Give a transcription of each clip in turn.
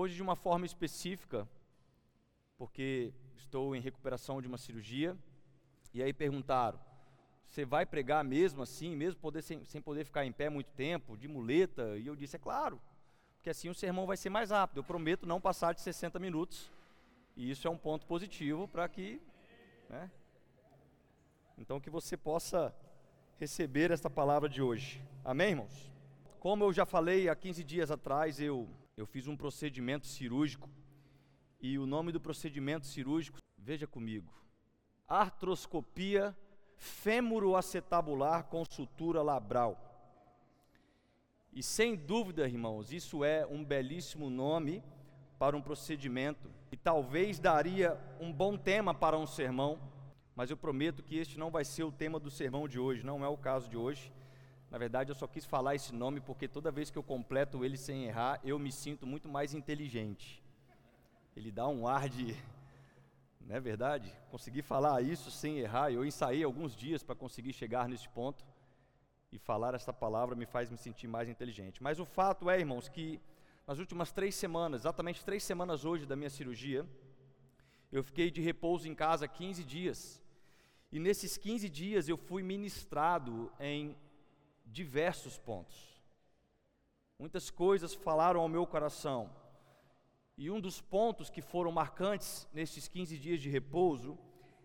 Hoje, de uma forma específica, porque estou em recuperação de uma cirurgia, e aí perguntaram: você vai pregar mesmo assim, mesmo poder, sem, sem poder ficar em pé muito tempo, de muleta? E eu disse: é claro, porque assim o sermão vai ser mais rápido. Eu prometo não passar de 60 minutos, e isso é um ponto positivo para que. Né? Então, que você possa receber esta palavra de hoje. Amém, irmãos? Como eu já falei há 15 dias atrás, eu, eu fiz um procedimento cirúrgico. E o nome do procedimento cirúrgico, veja comigo: artroscopia fêmuro-acetabular com sutura labral. E sem dúvida, irmãos, isso é um belíssimo nome para um procedimento e talvez daria um bom tema para um sermão, mas eu prometo que este não vai ser o tema do sermão de hoje, não é o caso de hoje. Na verdade, eu só quis falar esse nome porque toda vez que eu completo ele sem errar, eu me sinto muito mais inteligente. Ele dá um ar de não é verdade? Consegui falar isso sem errar. Eu ensaiei alguns dias para conseguir chegar nesse ponto. E falar essa palavra me faz me sentir mais inteligente. Mas o fato é, irmãos, que nas últimas três semanas, exatamente três semanas hoje da minha cirurgia, eu fiquei de repouso em casa 15 dias. E nesses 15 dias eu fui ministrado em diversos pontos. Muitas coisas falaram ao meu coração. E um dos pontos que foram marcantes nesses 15 dias de repouso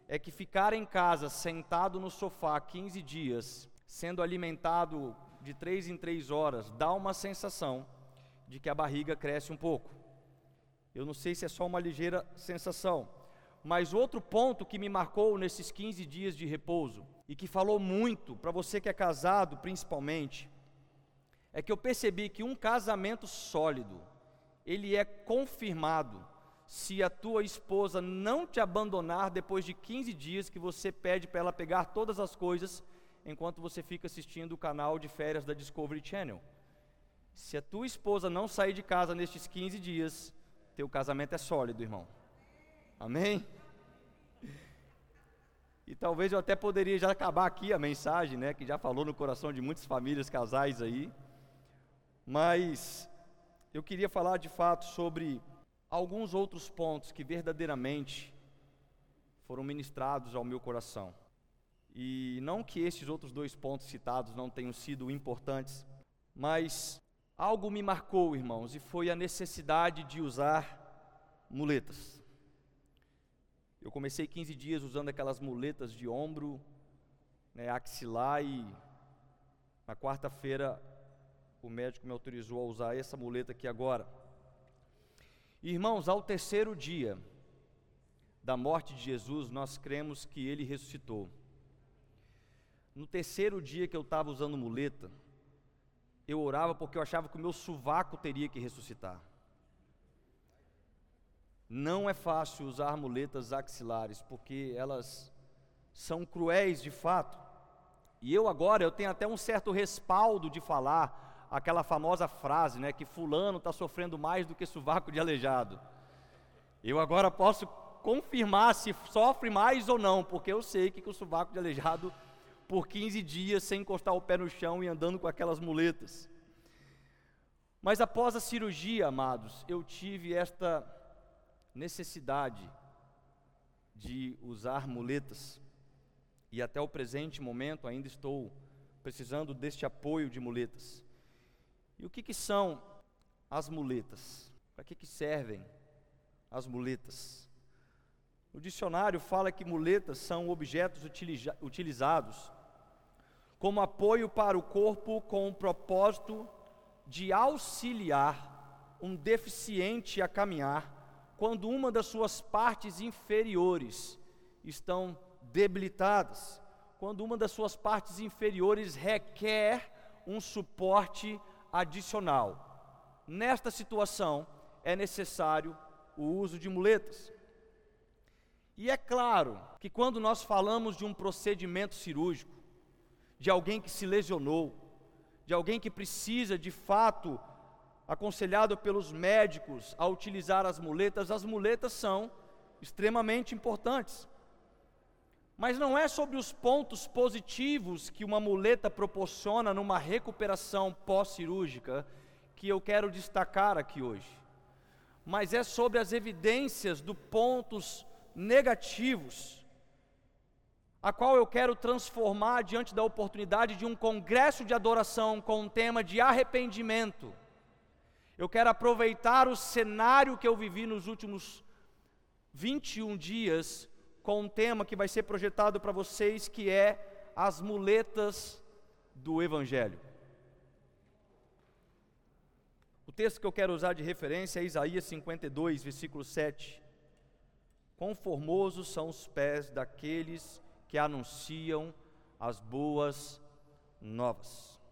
é que ficar em casa sentado no sofá 15 dias, sendo alimentado de três em três horas, dá uma sensação de que a barriga cresce um pouco. Eu não sei se é só uma ligeira sensação, mas outro ponto que me marcou nesses 15 dias de repouso e que falou muito para você que é casado, principalmente, é que eu percebi que um casamento sólido, ele é confirmado se a tua esposa não te abandonar depois de 15 dias que você pede para ela pegar todas as coisas enquanto você fica assistindo o canal de férias da Discovery Channel. Se a tua esposa não sair de casa nestes 15 dias, teu casamento é sólido, irmão. Amém? E talvez eu até poderia já acabar aqui a mensagem, né, que já falou no coração de muitas famílias, casais aí. Mas eu queria falar de fato sobre alguns outros pontos que verdadeiramente foram ministrados ao meu coração. E não que esses outros dois pontos citados não tenham sido importantes, mas algo me marcou, irmãos, e foi a necessidade de usar muletas. Eu comecei 15 dias usando aquelas muletas de ombro, né, axilar, e na quarta-feira o médico me autorizou a usar essa muleta aqui agora. Irmãos, ao terceiro dia da morte de Jesus, nós cremos que ele ressuscitou. No terceiro dia que eu estava usando muleta, eu orava porque eu achava que o meu sovaco teria que ressuscitar. Não é fácil usar muletas axilares, porque elas são cruéis de fato. E eu agora eu tenho até um certo respaldo de falar aquela famosa frase, né, que fulano está sofrendo mais do que sovaco de aleijado. Eu agora posso confirmar se sofre mais ou não, porque eu sei que, que o sovaco de aleijado, por 15 dias, sem encostar o pé no chão e andando com aquelas muletas. Mas após a cirurgia, amados, eu tive esta necessidade de usar muletas. E até o presente momento ainda estou precisando deste apoio de muletas. E o que, que são as muletas? Para que, que servem as muletas? O dicionário fala que muletas são objetos utiliza utilizados como apoio para o corpo com o propósito de auxiliar um deficiente a caminhar quando uma das suas partes inferiores estão debilitadas, quando uma das suas partes inferiores requer um suporte adicional. Nesta situação, é necessário o uso de muletas. E é claro que quando nós falamos de um procedimento cirúrgico, de alguém que se lesionou, de alguém que precisa de fato, aconselhado pelos médicos a utilizar as muletas, as muletas são extremamente importantes. Mas não é sobre os pontos positivos que uma muleta proporciona numa recuperação pós-cirúrgica que eu quero destacar aqui hoje. mas é sobre as evidências dos pontos negativos, a qual eu quero transformar diante da oportunidade de um congresso de adoração com um tema de arrependimento. Eu quero aproveitar o cenário que eu vivi nos últimos 21 dias com um tema que vai ser projetado para vocês, que é as muletas do Evangelho. O texto que eu quero usar de referência é Isaías 52, versículo 7. Quão formosos são os pés daqueles que anunciam as boas novas.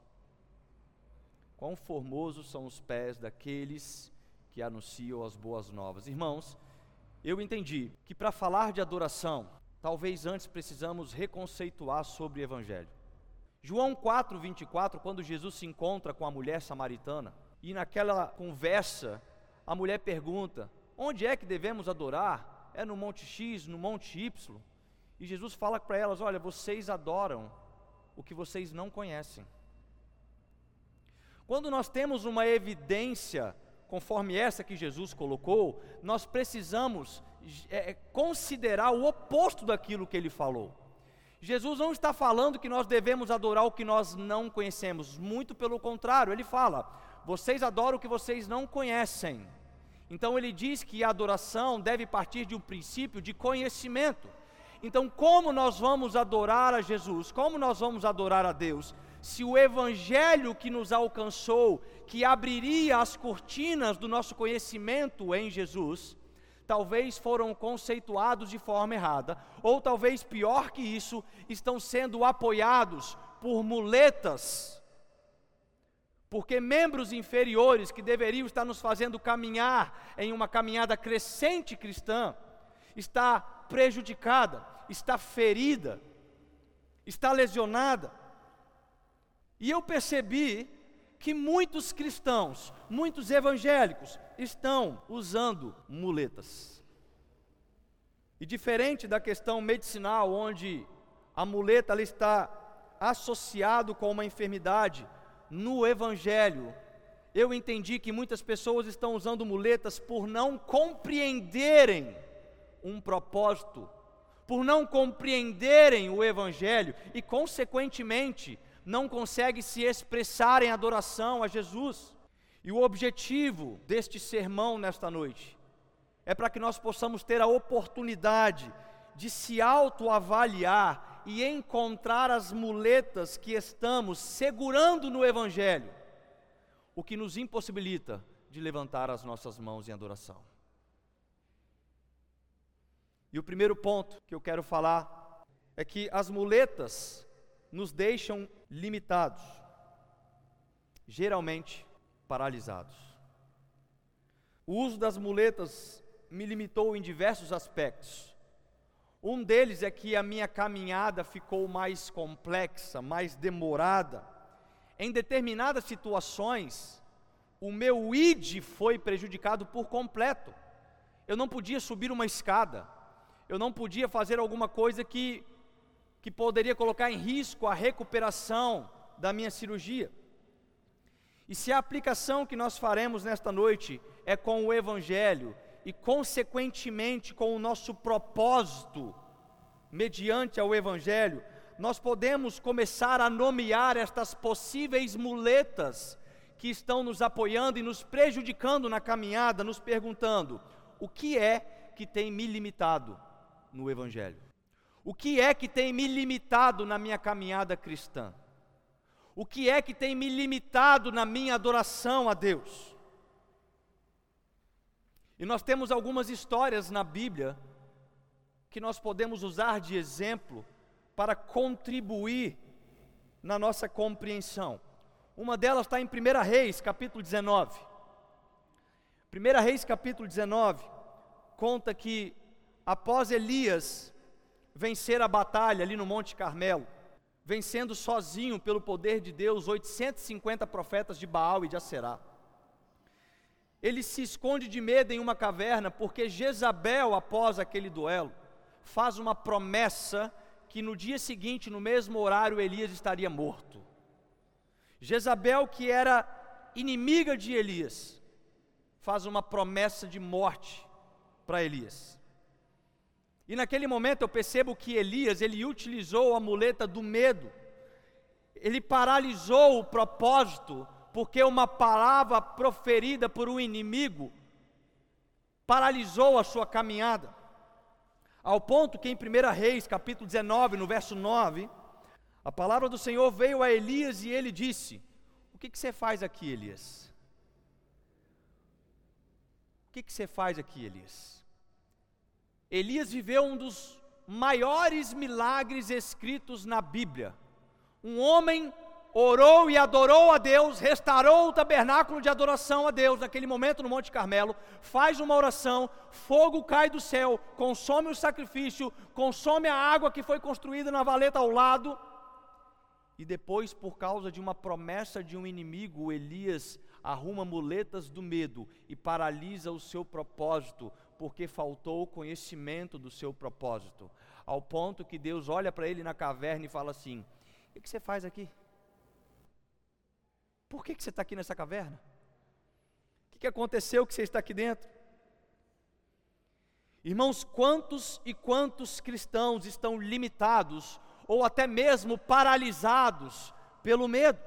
Quão formosos são os pés daqueles que anunciam as boas novas. Irmãos, eu entendi que para falar de adoração, talvez antes precisamos reconceituar sobre o Evangelho. João 4, 24, quando Jesus se encontra com a mulher samaritana, e naquela conversa, a mulher pergunta: onde é que devemos adorar? É no Monte X, no Monte Y? E Jesus fala para elas: olha, vocês adoram o que vocês não conhecem. Quando nós temos uma evidência conforme essa que Jesus colocou, nós precisamos é, considerar o oposto daquilo que ele falou. Jesus não está falando que nós devemos adorar o que nós não conhecemos, muito pelo contrário, ele fala: vocês adoram o que vocês não conhecem. Então ele diz que a adoração deve partir de um princípio de conhecimento. Então, como nós vamos adorar a Jesus? Como nós vamos adorar a Deus? Se o evangelho que nos alcançou, que abriria as cortinas do nosso conhecimento em Jesus, talvez foram conceituados de forma errada, ou talvez pior que isso, estão sendo apoiados por muletas porque membros inferiores que deveriam estar nos fazendo caminhar em uma caminhada crescente cristã, está prejudicada, está ferida, está lesionada. E eu percebi que muitos cristãos, muitos evangélicos, estão usando muletas. E diferente da questão medicinal, onde a muleta ela está associado com uma enfermidade, no Evangelho, eu entendi que muitas pessoas estão usando muletas por não compreenderem um propósito, por não compreenderem o Evangelho e, consequentemente, não conseguem se expressar em adoração a Jesus. E o objetivo deste sermão nesta noite é para que nós possamos ter a oportunidade de se autoavaliar e encontrar as muletas que estamos segurando no Evangelho, o que nos impossibilita de levantar as nossas mãos em adoração. E o primeiro ponto que eu quero falar é que as muletas nos deixam limitados, geralmente paralisados. O uso das muletas me limitou em diversos aspectos. Um deles é que a minha caminhada ficou mais complexa, mais demorada. Em determinadas situações, o meu id foi prejudicado por completo. Eu não podia subir uma escada, eu não podia fazer alguma coisa que, que poderia colocar em risco a recuperação da minha cirurgia. E se a aplicação que nós faremos nesta noite é com o Evangelho, e, consequentemente, com o nosso propósito, mediante ao Evangelho, nós podemos começar a nomear estas possíveis muletas que estão nos apoiando e nos prejudicando na caminhada, nos perguntando: o que é que tem me limitado no Evangelho? O que é que tem me limitado na minha caminhada cristã? O que é que tem me limitado na minha adoração a Deus? E nós temos algumas histórias na Bíblia que nós podemos usar de exemplo para contribuir na nossa compreensão. Uma delas está em 1 Reis, capítulo 19. 1 Reis, capítulo 19, conta que após Elias vencer a batalha ali no Monte Carmelo, vencendo sozinho pelo poder de Deus 850 profetas de Baal e de Aserá ele se esconde de medo em uma caverna, porque Jezabel, após aquele duelo, faz uma promessa que no dia seguinte, no mesmo horário, Elias estaria morto. Jezabel, que era inimiga de Elias, faz uma promessa de morte para Elias. E naquele momento eu percebo que Elias, ele utilizou a muleta do medo. Ele paralisou o propósito, porque uma palavra proferida por um inimigo paralisou a sua caminhada. Ao ponto que em 1 Reis, capítulo 19, no verso 9, a palavra do Senhor veio a Elias e ele disse: O que, que você faz aqui, Elias? O que, que você faz aqui, Elias? Elias viveu um dos maiores milagres escritos na Bíblia. Um homem orou e adorou a Deus, restaurou o tabernáculo de adoração a Deus naquele momento no Monte Carmelo, faz uma oração, fogo cai do céu, consome o sacrifício, consome a água que foi construída na valeta ao lado, e depois, por causa de uma promessa de um inimigo, Elias arruma muletas do medo e paralisa o seu propósito, porque faltou o conhecimento do seu propósito, ao ponto que Deus olha para ele na caverna e fala assim: O que você faz aqui? Por que, você está aqui nessa caverna? O que aconteceu que você está aqui dentro? Irmãos, quantos e quantos cristãos estão limitados ou até mesmo paralisados pelo medo?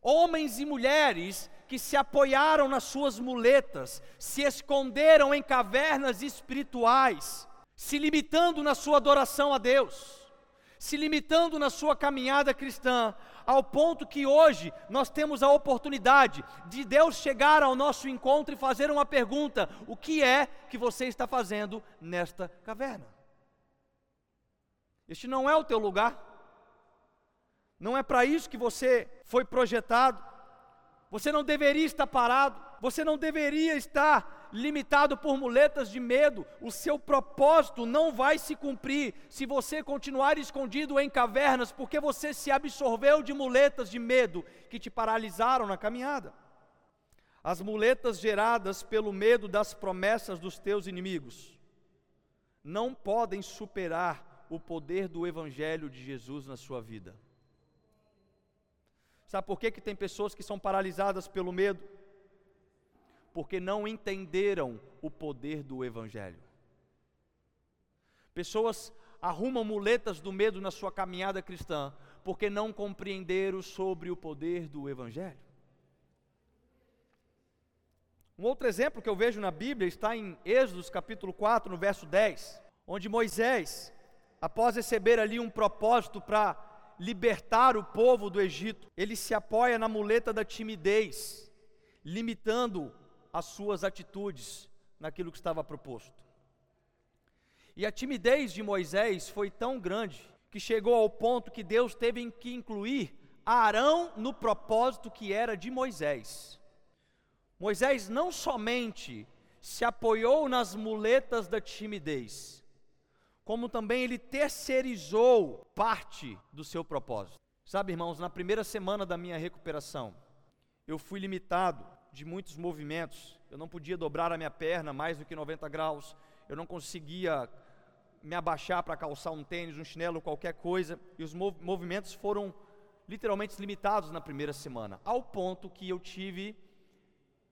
Homens e mulheres que se apoiaram nas suas muletas, se esconderam em cavernas espirituais, se limitando na sua adoração a Deus, se limitando na sua caminhada cristã, ao ponto que hoje nós temos a oportunidade de Deus chegar ao nosso encontro e fazer uma pergunta: o que é que você está fazendo nesta caverna? Este não é o teu lugar, não é para isso que você foi projetado, você não deveria estar parado, você não deveria estar limitado por muletas de medo, o seu propósito não vai se cumprir se você continuar escondido em cavernas, porque você se absorveu de muletas de medo que te paralisaram na caminhada. As muletas geradas pelo medo das promessas dos teus inimigos não podem superar o poder do Evangelho de Jesus na sua vida. Sabe por que, que tem pessoas que são paralisadas pelo medo? porque não entenderam o poder do Evangelho. Pessoas arrumam muletas do medo na sua caminhada cristã, porque não compreenderam sobre o poder do Evangelho. Um outro exemplo que eu vejo na Bíblia está em Êxodo capítulo 4, no verso 10, onde Moisés, após receber ali um propósito para libertar o povo do Egito, ele se apoia na muleta da timidez, limitando as suas atitudes naquilo que estava proposto. E a timidez de Moisés foi tão grande que chegou ao ponto que Deus teve que incluir Arão no propósito que era de Moisés. Moisés não somente se apoiou nas muletas da timidez, como também ele terceirizou parte do seu propósito. Sabe, irmãos, na primeira semana da minha recuperação, eu fui limitado de muitos movimentos. Eu não podia dobrar a minha perna mais do que 90 graus. Eu não conseguia me abaixar para calçar um tênis, um chinelo, qualquer coisa. E os mov movimentos foram literalmente limitados na primeira semana, ao ponto que eu tive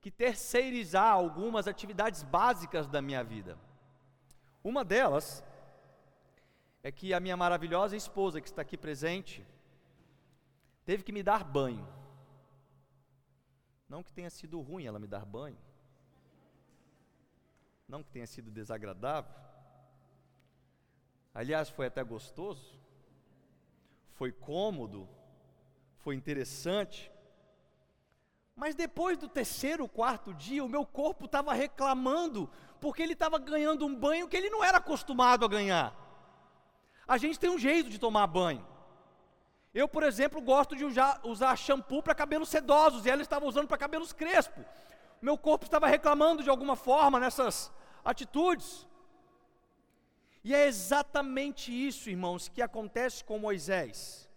que terceirizar algumas atividades básicas da minha vida. Uma delas é que a minha maravilhosa esposa, que está aqui presente, teve que me dar banho. Não que tenha sido ruim ela me dar banho. Não que tenha sido desagradável. Aliás, foi até gostoso. Foi cômodo. Foi interessante. Mas depois do terceiro, quarto dia, o meu corpo estava reclamando, porque ele estava ganhando um banho que ele não era acostumado a ganhar. A gente tem um jeito de tomar banho. Eu, por exemplo, gosto de usar, shampoo para cabelos sedosos e ela estava usando para cabelos crespos. Meu corpo estava reclamando de alguma forma nessas atitudes. E é exatamente isso, irmãos, que acontece com Moisés.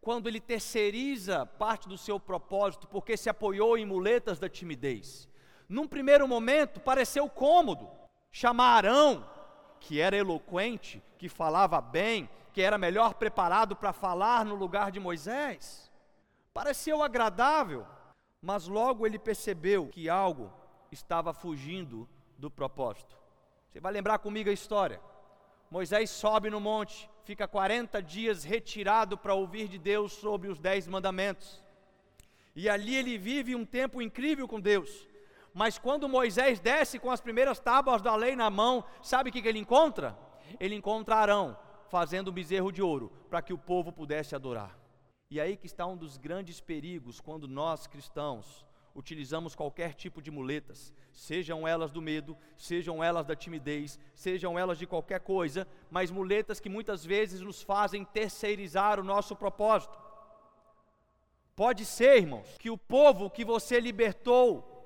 Quando ele terceiriza parte do seu propósito, porque se apoiou em muletas da timidez. Num primeiro momento, pareceu cômodo chamar Arão, que era eloquente, que falava bem, que era melhor preparado para falar no lugar de Moisés. Pareceu agradável, Mas logo ele percebeu que algo estava fugindo do propósito. Você vai lembrar comigo a história. Moisés sobe no monte, fica 40 dias retirado para ouvir de Deus sobre os dez mandamentos. E ali ele vive um tempo incrível com Deus. Mas quando Moisés desce com as primeiras tábuas da lei na mão, sabe o que, que ele encontra? Ele encontra Arão fazendo um bezerro de ouro para que o povo pudesse adorar. E aí que está um dos grandes perigos quando nós cristãos utilizamos qualquer tipo de muletas, sejam elas do medo, sejam elas da timidez, sejam elas de qualquer coisa, mas muletas que muitas vezes nos fazem terceirizar o nosso propósito. Pode ser, irmãos, que o povo que você libertou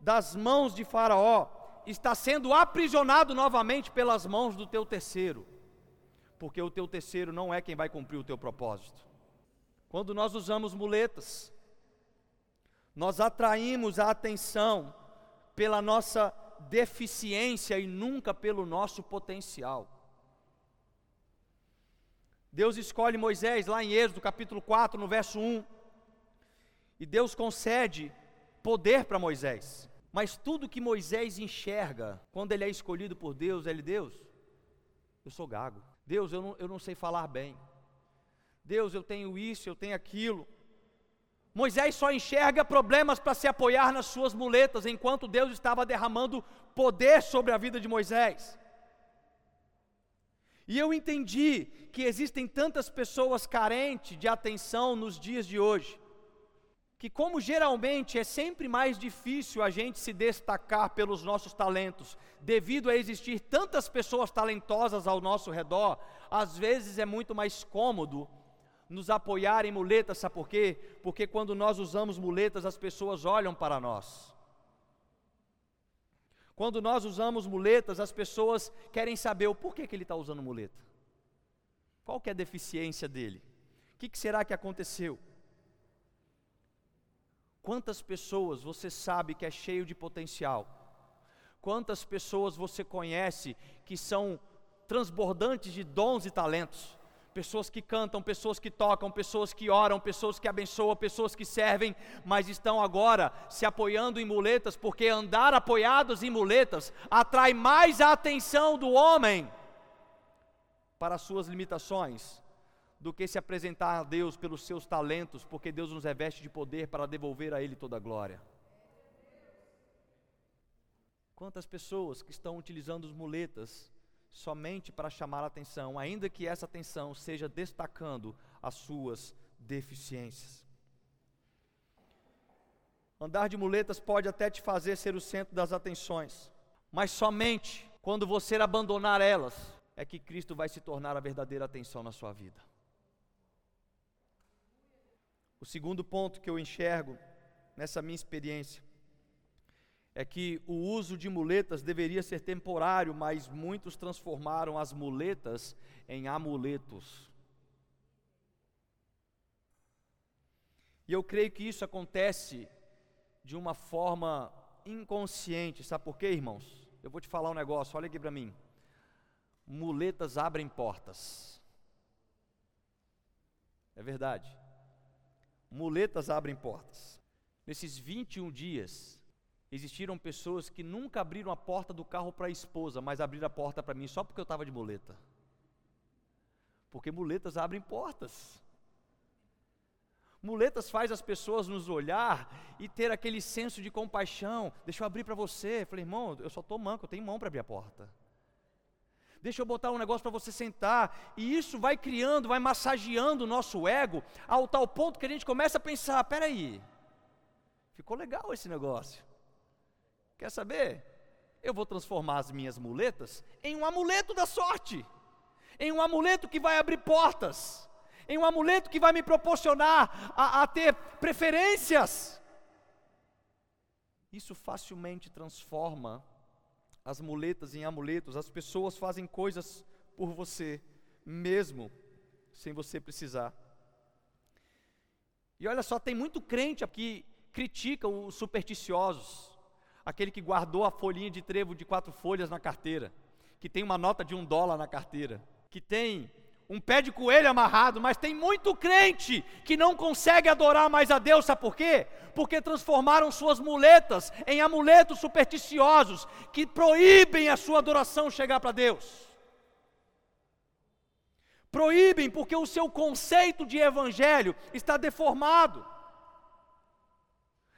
das mãos de Faraó está sendo aprisionado novamente pelas mãos do teu terceiro, porque o teu terceiro não é quem vai cumprir o teu propósito. Quando nós usamos muletas, nós atraímos a atenção pela nossa deficiência e nunca pelo nosso potencial. Deus escolhe Moisés lá em Êxodo capítulo 4, no verso 1. E Deus concede poder para Moisés. Mas tudo que Moisés enxerga quando ele é escolhido por Deus, ele, Deus, eu sou gago. Deus, eu não, eu não sei falar bem. Deus, eu tenho isso, eu tenho aquilo. Moisés só enxerga problemas para se apoiar nas suas muletas, enquanto Deus estava derramando poder sobre a vida de Moisés. E eu entendi que existem tantas pessoas carentes de atenção nos dias de hoje, que, como geralmente é sempre mais difícil a gente se destacar pelos nossos talentos, devido a existir tantas pessoas talentosas ao nosso redor, às vezes é muito mais cômodo nos apoiar em muletas, sabe por quê? Porque quando nós usamos muletas, as pessoas olham para nós. Quando nós usamos muletas, as pessoas querem saber o porquê que ele está usando muleta. Qual que é a deficiência dele? O que, que será que aconteceu? Quantas pessoas você sabe que é cheio de potencial? Quantas pessoas você conhece que são transbordantes de dons e talentos? pessoas que cantam, pessoas que tocam, pessoas que oram, pessoas que abençoam, pessoas que servem, mas estão agora se apoiando em muletas, porque andar apoiados em muletas atrai mais a atenção do homem para as suas limitações do que se apresentar a Deus pelos seus talentos, porque Deus nos reveste de poder para devolver a Ele toda a glória. Quantas pessoas que estão utilizando as muletas somente para chamar a atenção, ainda que essa atenção seja destacando as suas deficiências. Andar de muletas pode até te fazer ser o centro das atenções, mas somente quando você abandonar elas é que Cristo vai se tornar a verdadeira atenção na sua vida. O segundo ponto que eu enxergo nessa minha experiência é que o uso de muletas deveria ser temporário, mas muitos transformaram as muletas em amuletos. E eu creio que isso acontece de uma forma inconsciente. Sabe por quê, irmãos? Eu vou te falar um negócio, olha aqui para mim. Muletas abrem portas. É verdade. Muletas abrem portas. Nesses 21 dias, Existiram pessoas que nunca abriram a porta do carro para a esposa, mas abriram a porta para mim só porque eu estava de muleta. Porque muletas abrem portas. Muletas faz as pessoas nos olhar e ter aquele senso de compaixão. Deixa eu abrir para você. Eu falei, irmão, eu só estou manco, eu tenho mão para abrir a porta. Deixa eu botar um negócio para você sentar. E isso vai criando, vai massageando o nosso ego, ao tal ponto que a gente começa a pensar: peraí, ficou legal esse negócio. Quer saber? Eu vou transformar as minhas muletas em um amuleto da sorte, em um amuleto que vai abrir portas, em um amuleto que vai me proporcionar a, a ter preferências. Isso facilmente transforma as muletas em amuletos, as pessoas fazem coisas por você, mesmo sem você precisar. E olha só, tem muito crente aqui que critica os supersticiosos aquele que guardou a folhinha de trevo de quatro folhas na carteira, que tem uma nota de um dólar na carteira, que tem um pé de coelho amarrado, mas tem muito crente que não consegue adorar mais a Deus, sabe por quê? Porque transformaram suas muletas em amuletos supersticiosos que proíbem a sua adoração chegar para Deus. Proíbem porque o seu conceito de evangelho está deformado.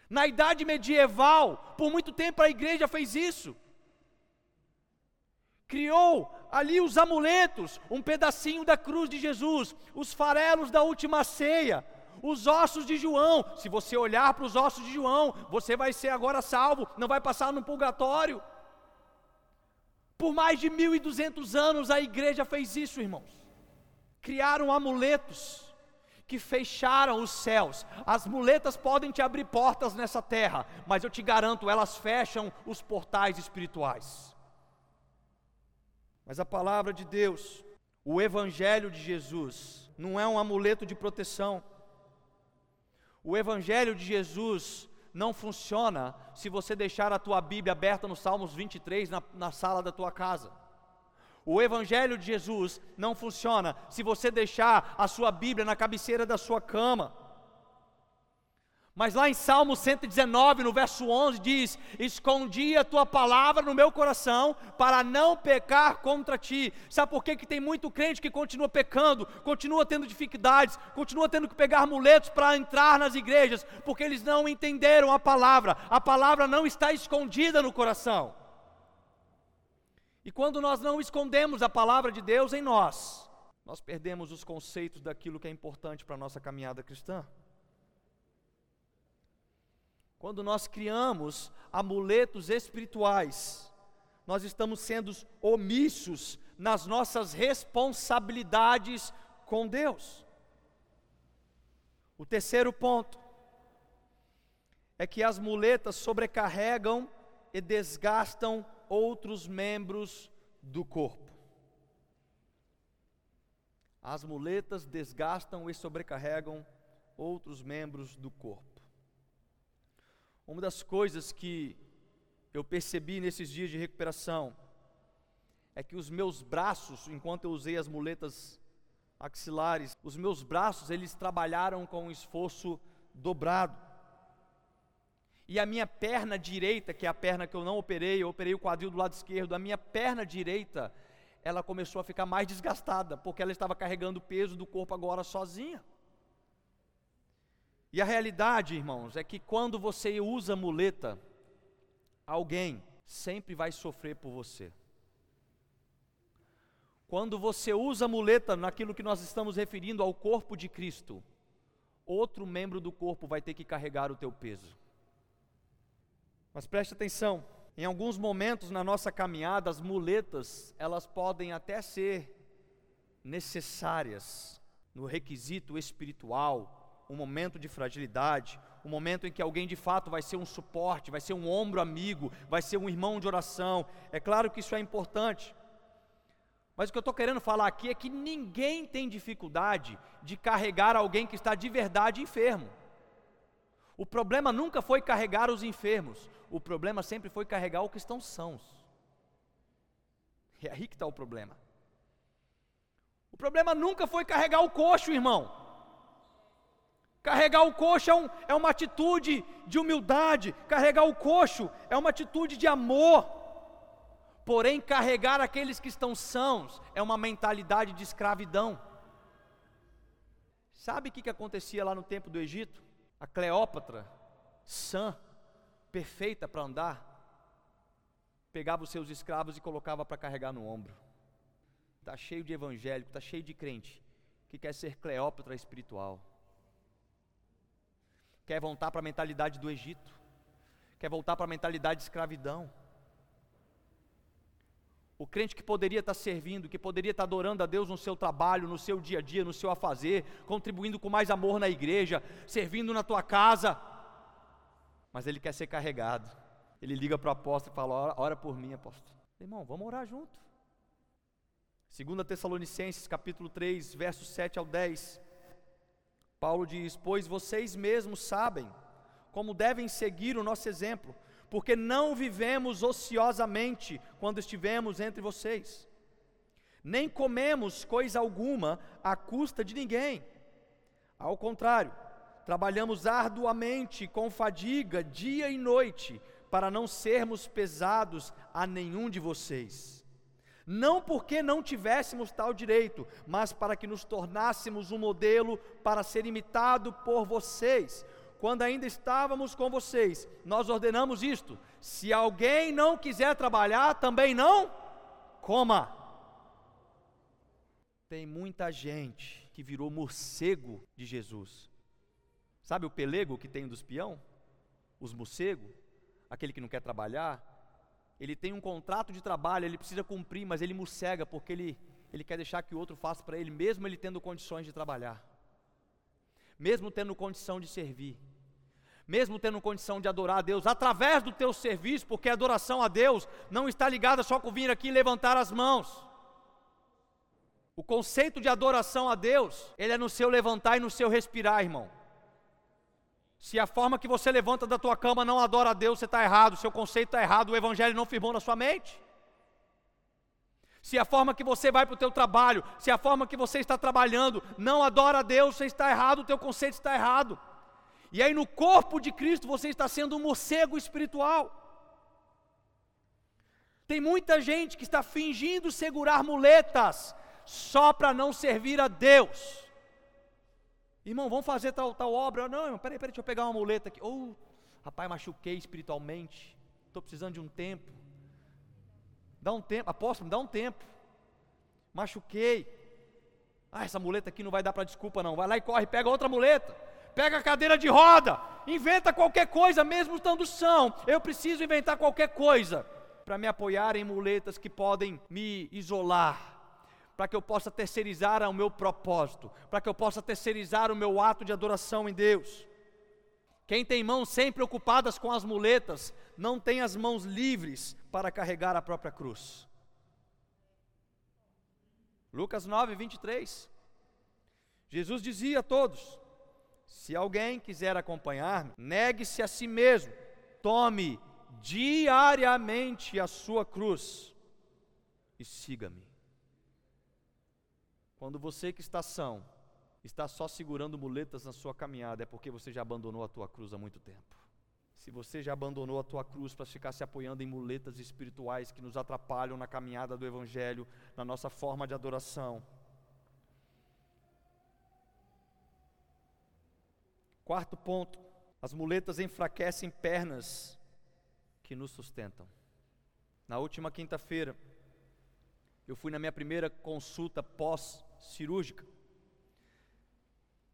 Na idade medieval, por muito tempo a igreja fez isso. Criou ali os amuletos, um pedacinho da cruz de Jesus, os farelos da última ceia, os ossos de João. Se você olhar para os ossos de João, você vai ser agora salvo, não vai passar no purgatório. Por mais de 1200 anos a igreja fez isso, irmãos. Criaram amuletos que fecharam os céus. As muletas podem te abrir portas nessa terra, mas eu te garanto, elas fecham os portais espirituais. Mas a palavra de Deus, o Evangelho de Jesus, não é um amuleto de proteção. O Evangelho de Jesus não funciona se você deixar a tua Bíblia aberta no Salmos 23 na, na sala da tua casa. O Evangelho de Jesus não funciona se você deixar a sua Bíblia na cabeceira da sua cama. Mas lá em Salmo 119, no verso 11, diz: Escondi a tua palavra no meu coração para não pecar contra ti. Sabe por que, que tem muito crente que continua pecando, continua tendo dificuldades, continua tendo que pegar muletos para entrar nas igrejas? Porque eles não entenderam a palavra, a palavra não está escondida no coração. E quando nós não escondemos a palavra de Deus em nós, nós perdemos os conceitos daquilo que é importante para a nossa caminhada cristã. Quando nós criamos amuletos espirituais, nós estamos sendo omissos nas nossas responsabilidades com Deus. O terceiro ponto é que as muletas sobrecarregam e desgastam outros membros do corpo. As muletas desgastam e sobrecarregam outros membros do corpo. Uma das coisas que eu percebi nesses dias de recuperação é que os meus braços, enquanto eu usei as muletas axilares, os meus braços eles trabalharam com um esforço dobrado. E a minha perna direita, que é a perna que eu não operei, eu operei o quadril do lado esquerdo, a minha perna direita, ela começou a ficar mais desgastada, porque ela estava carregando o peso do corpo agora sozinha. E a realidade, irmãos, é que quando você usa muleta, alguém sempre vai sofrer por você. Quando você usa muleta naquilo que nós estamos referindo ao corpo de Cristo, outro membro do corpo vai ter que carregar o teu peso. Mas preste atenção, em alguns momentos na nossa caminhada, as muletas, elas podem até ser necessárias no requisito espiritual, um momento de fragilidade, um momento em que alguém de fato vai ser um suporte, vai ser um ombro amigo, vai ser um irmão de oração. É claro que isso é importante. Mas o que eu estou querendo falar aqui é que ninguém tem dificuldade de carregar alguém que está de verdade enfermo. O problema nunca foi carregar os enfermos, o problema sempre foi carregar os que estão sãos. É aí que está o problema. O problema nunca foi carregar o coxo, irmão. Carregar o coxo é, um, é uma atitude de humildade, carregar o coxo é uma atitude de amor. Porém, carregar aqueles que estão sãos é uma mentalidade de escravidão. Sabe o que, que acontecia lá no tempo do Egito? A Cleópatra, sã, perfeita para andar, pegava os seus escravos e colocava para carregar no ombro. Está cheio de evangélico, está cheio de crente que quer ser Cleópatra espiritual quer voltar para a mentalidade do Egito, quer voltar para a mentalidade de escravidão. O crente que poderia estar servindo, que poderia estar adorando a Deus no seu trabalho, no seu dia a dia, no seu afazer, contribuindo com mais amor na igreja, servindo na tua casa, mas ele quer ser carregado. Ele liga para o apóstolo e fala: ora, ora por mim, apóstolo. Irmão, vamos orar junto. 2 Tessalonicenses, capítulo 3, versos 7 ao 10. Paulo diz: Pois vocês mesmos sabem como devem seguir o nosso exemplo, porque não vivemos ociosamente quando estivemos entre vocês. nem comemos coisa alguma à custa de ninguém. Ao contrário, trabalhamos arduamente, com fadiga, dia e noite, para não sermos pesados a nenhum de vocês. Não porque não tivéssemos tal direito, mas para que nos tornássemos um modelo para ser imitado por vocês. Quando ainda estávamos com vocês, nós ordenamos isto: se alguém não quiser trabalhar, também não coma. Tem muita gente que virou morcego de Jesus. Sabe o pelego que tem dos peão? Os morcegos? Aquele que não quer trabalhar? Ele tem um contrato de trabalho, ele precisa cumprir, mas ele morcega porque ele, ele quer deixar que o outro faça para ele, mesmo ele tendo condições de trabalhar, mesmo tendo condição de servir, mesmo tendo condição de adorar a Deus através do teu serviço, porque a adoração a Deus não está ligada só com vir aqui e levantar as mãos. O conceito de adoração a Deus, ele é no seu levantar e no seu respirar, irmão. Se a forma que você levanta da tua cama não adora a Deus, você está errado, seu conceito está errado, o Evangelho não firmou na sua mente. Se a forma que você vai para o teu trabalho, se a forma que você está trabalhando não adora a Deus, você está errado, o teu conceito está errado. E aí no corpo de Cristo você está sendo um morcego espiritual. Tem muita gente que está fingindo segurar muletas, só para não servir a Deus. Irmão, vamos fazer tal, tal obra. Não, irmão, peraí, peraí, deixa eu pegar uma muleta aqui. Ou, oh, rapaz, machuquei espiritualmente. Estou precisando de um tempo. Dá um tempo, apóstolo, dá um tempo. Machuquei. Ah, essa muleta aqui não vai dar para desculpa, não. Vai lá e corre, pega outra muleta. Pega a cadeira de roda. Inventa qualquer coisa, mesmo estando são. Eu preciso inventar qualquer coisa para me apoiar em muletas que podem me isolar para que eu possa terceirizar o meu propósito, para que eu possa terceirizar o meu ato de adoração em Deus. Quem tem mãos sempre ocupadas com as muletas, não tem as mãos livres para carregar a própria cruz. Lucas 9, 23. Jesus dizia a todos: Se alguém quiser acompanhar-me, negue-se a si mesmo, tome diariamente a sua cruz e siga-me. Quando você que está são, está só segurando muletas na sua caminhada, é porque você já abandonou a tua cruz há muito tempo. Se você já abandonou a tua cruz para ficar se apoiando em muletas espirituais que nos atrapalham na caminhada do Evangelho, na nossa forma de adoração. Quarto ponto: as muletas enfraquecem pernas que nos sustentam. Na última quinta-feira, eu fui na minha primeira consulta pós cirúrgica.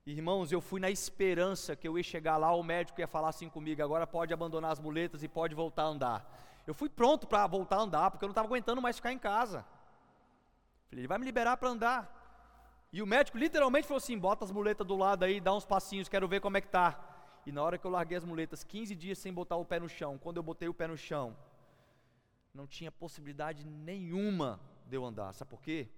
Irmãos, eu fui na esperança que eu ia chegar lá, o médico ia falar assim comigo: agora pode abandonar as muletas e pode voltar a andar. Eu fui pronto para voltar a andar, porque eu não estava aguentando mais ficar em casa. Falei, ele vai me liberar para andar. E o médico literalmente falou assim: bota as muletas do lado aí, dá uns passinhos, quero ver como é que tá. E na hora que eu larguei as muletas, 15 dias sem botar o pé no chão, quando eu botei o pé no chão, não tinha possibilidade nenhuma de eu andar. Sabe por quê?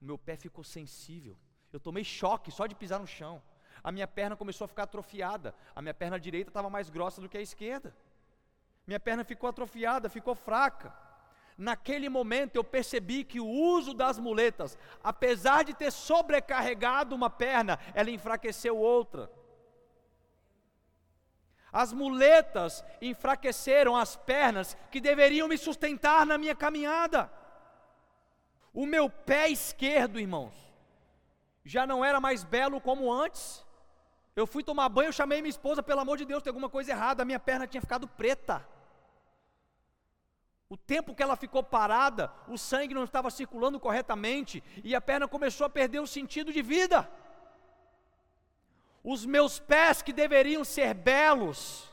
O meu pé ficou sensível. Eu tomei choque só de pisar no chão. A minha perna começou a ficar atrofiada. A minha perna direita estava mais grossa do que a esquerda. Minha perna ficou atrofiada, ficou fraca. Naquele momento eu percebi que o uso das muletas, apesar de ter sobrecarregado uma perna, ela enfraqueceu outra. As muletas enfraqueceram as pernas que deveriam me sustentar na minha caminhada. O meu pé esquerdo, irmãos, já não era mais belo como antes. Eu fui tomar banho, chamei minha esposa, pelo amor de Deus, tem alguma coisa errada, a minha perna tinha ficado preta. O tempo que ela ficou parada, o sangue não estava circulando corretamente e a perna começou a perder o sentido de vida. Os meus pés, que deveriam ser belos,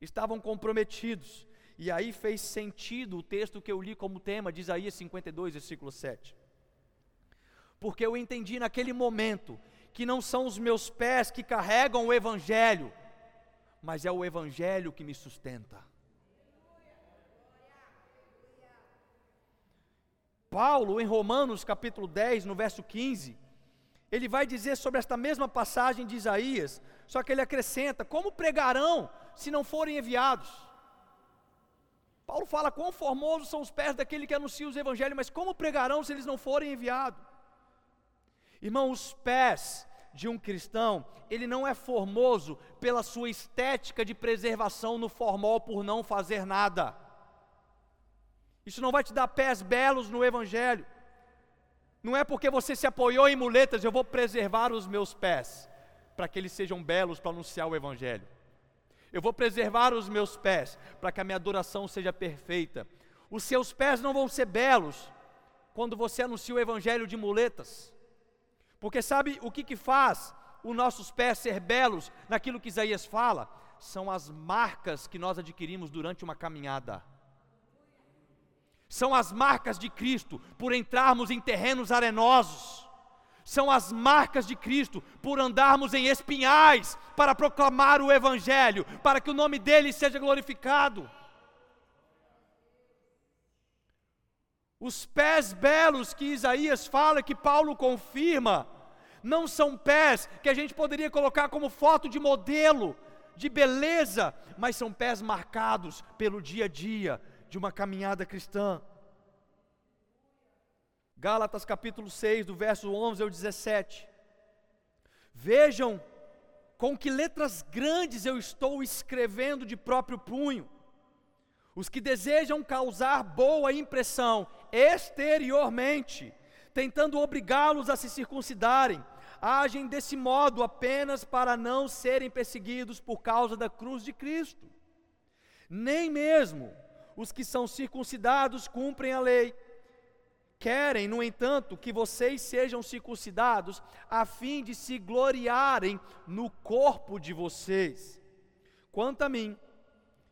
estavam comprometidos. E aí fez sentido o texto que eu li como tema de Isaías 52, versículo 7. Porque eu entendi naquele momento que não são os meus pés que carregam o Evangelho, mas é o Evangelho que me sustenta. Paulo, em Romanos capítulo 10, no verso 15, ele vai dizer sobre esta mesma passagem de Isaías, só que ele acrescenta: como pregarão se não forem enviados? Paulo fala quão formosos são os pés daquele que anuncia os evangelhos, mas como pregarão se eles não forem enviados? Irmão, os pés de um cristão, ele não é formoso pela sua estética de preservação no formol por não fazer nada. Isso não vai te dar pés belos no evangelho. Não é porque você se apoiou em muletas, eu vou preservar os meus pés, para que eles sejam belos para anunciar o evangelho. Eu vou preservar os meus pés, para que a minha adoração seja perfeita. Os seus pés não vão ser belos quando você anuncia o evangelho de muletas. Porque sabe o que, que faz os nossos pés ser belos naquilo que Isaías fala? São as marcas que nós adquirimos durante uma caminhada. São as marcas de Cristo por entrarmos em terrenos arenosos. São as marcas de Cristo por andarmos em espinhais para proclamar o Evangelho, para que o nome dele seja glorificado. Os pés belos que Isaías fala, que Paulo confirma, não são pés que a gente poderia colocar como foto de modelo, de beleza, mas são pés marcados pelo dia a dia de uma caminhada cristã. Gálatas capítulo 6, do verso 11 ao 17. Vejam com que letras grandes eu estou escrevendo de próprio punho. Os que desejam causar boa impressão exteriormente, tentando obrigá-los a se circuncidarem, agem desse modo apenas para não serem perseguidos por causa da cruz de Cristo. Nem mesmo os que são circuncidados cumprem a lei. Querem, no entanto, que vocês sejam circuncidados, a fim de se gloriarem no corpo de vocês. Quanto a mim,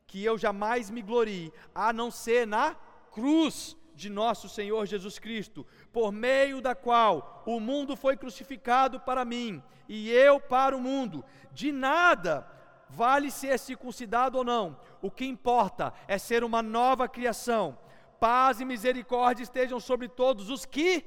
que eu jamais me glorie, a não ser na cruz de nosso Senhor Jesus Cristo, por meio da qual o mundo foi crucificado para mim e eu para o mundo. De nada vale ser circuncidado ou não, o que importa é ser uma nova criação. Paz e misericórdia estejam sobre todos os que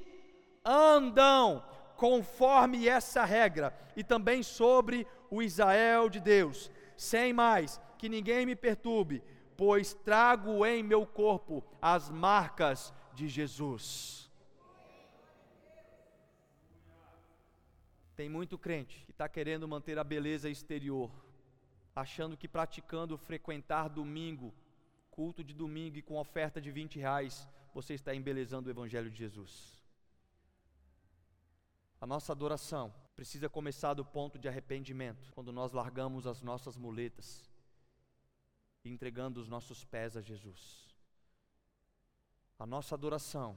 andam conforme essa regra e também sobre o Israel de Deus. Sem mais, que ninguém me perturbe, pois trago em meu corpo as marcas de Jesus. Tem muito crente que está querendo manter a beleza exterior, achando que praticando frequentar domingo, culto de domingo e com oferta de 20 reais, você está embelezando o Evangelho de Jesus. A nossa adoração precisa começar do ponto de arrependimento, quando nós largamos as nossas muletas entregando os nossos pés a Jesus. A nossa adoração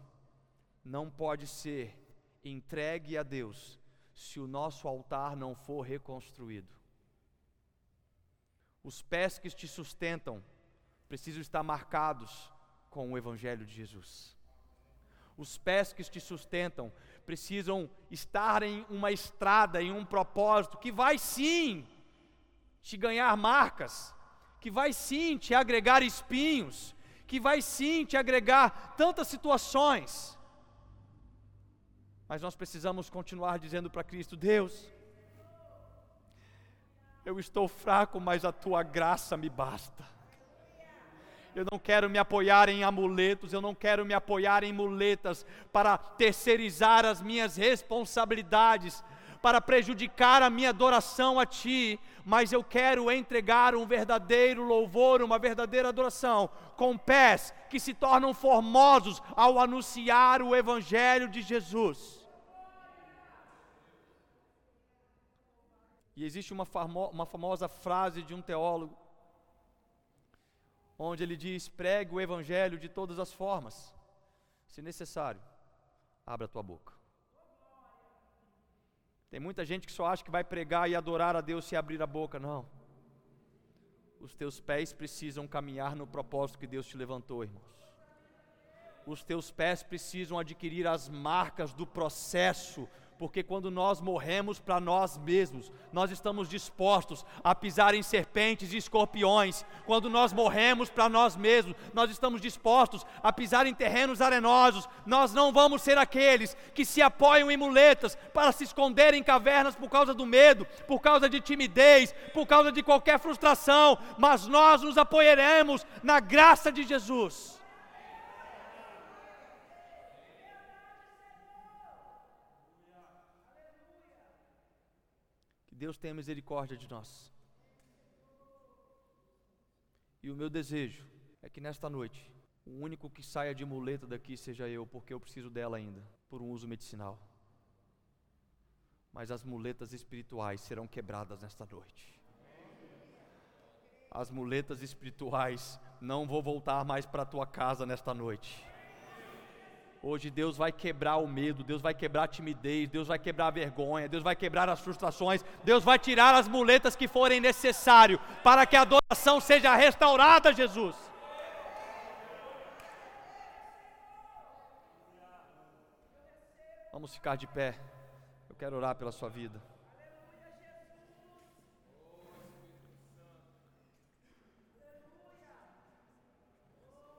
não pode ser entregue a Deus se o nosso altar não for reconstruído. Os pés que te sustentam precisam estar marcados com o Evangelho de Jesus. Os pés que te sustentam precisam estar em uma estrada, em um propósito que vai sim te ganhar marcas, que vai sim te agregar espinhos, que vai sim te agregar tantas situações. Mas nós precisamos continuar dizendo para Cristo: Deus, eu estou fraco, mas a tua graça me basta. Eu não quero me apoiar em amuletos, eu não quero me apoiar em muletas para terceirizar as minhas responsabilidades, para prejudicar a minha adoração a Ti, mas eu quero entregar um verdadeiro louvor, uma verdadeira adoração, com pés que se tornam formosos ao anunciar o Evangelho de Jesus. E existe uma, famo uma famosa frase de um teólogo, onde ele diz: pregue o Evangelho de todas as formas, se necessário, abra a tua boca. Tem muita gente que só acha que vai pregar e adorar a Deus se abrir a boca, não. Os teus pés precisam caminhar no propósito que Deus te levantou, irmãos. Os teus pés precisam adquirir as marcas do processo porque quando nós morremos para nós mesmos, nós estamos dispostos a pisar em serpentes e escorpiões. Quando nós morremos para nós mesmos, nós estamos dispostos a pisar em terrenos arenosos. Nós não vamos ser aqueles que se apoiam em muletas para se esconder em cavernas por causa do medo, por causa de timidez, por causa de qualquer frustração, mas nós nos apoiaremos na graça de Jesus. Deus tenha misericórdia de nós. E o meu desejo é que nesta noite, o único que saia de muleta daqui seja eu, porque eu preciso dela ainda, por um uso medicinal. Mas as muletas espirituais serão quebradas nesta noite. As muletas espirituais não vou voltar mais para a tua casa nesta noite. Hoje Deus vai quebrar o medo, Deus vai quebrar a timidez, Deus vai quebrar a vergonha, Deus vai quebrar as frustrações, Deus vai tirar as muletas que forem necessário para que a adoração seja restaurada, Jesus. Vamos ficar de pé. Eu quero orar pela sua vida.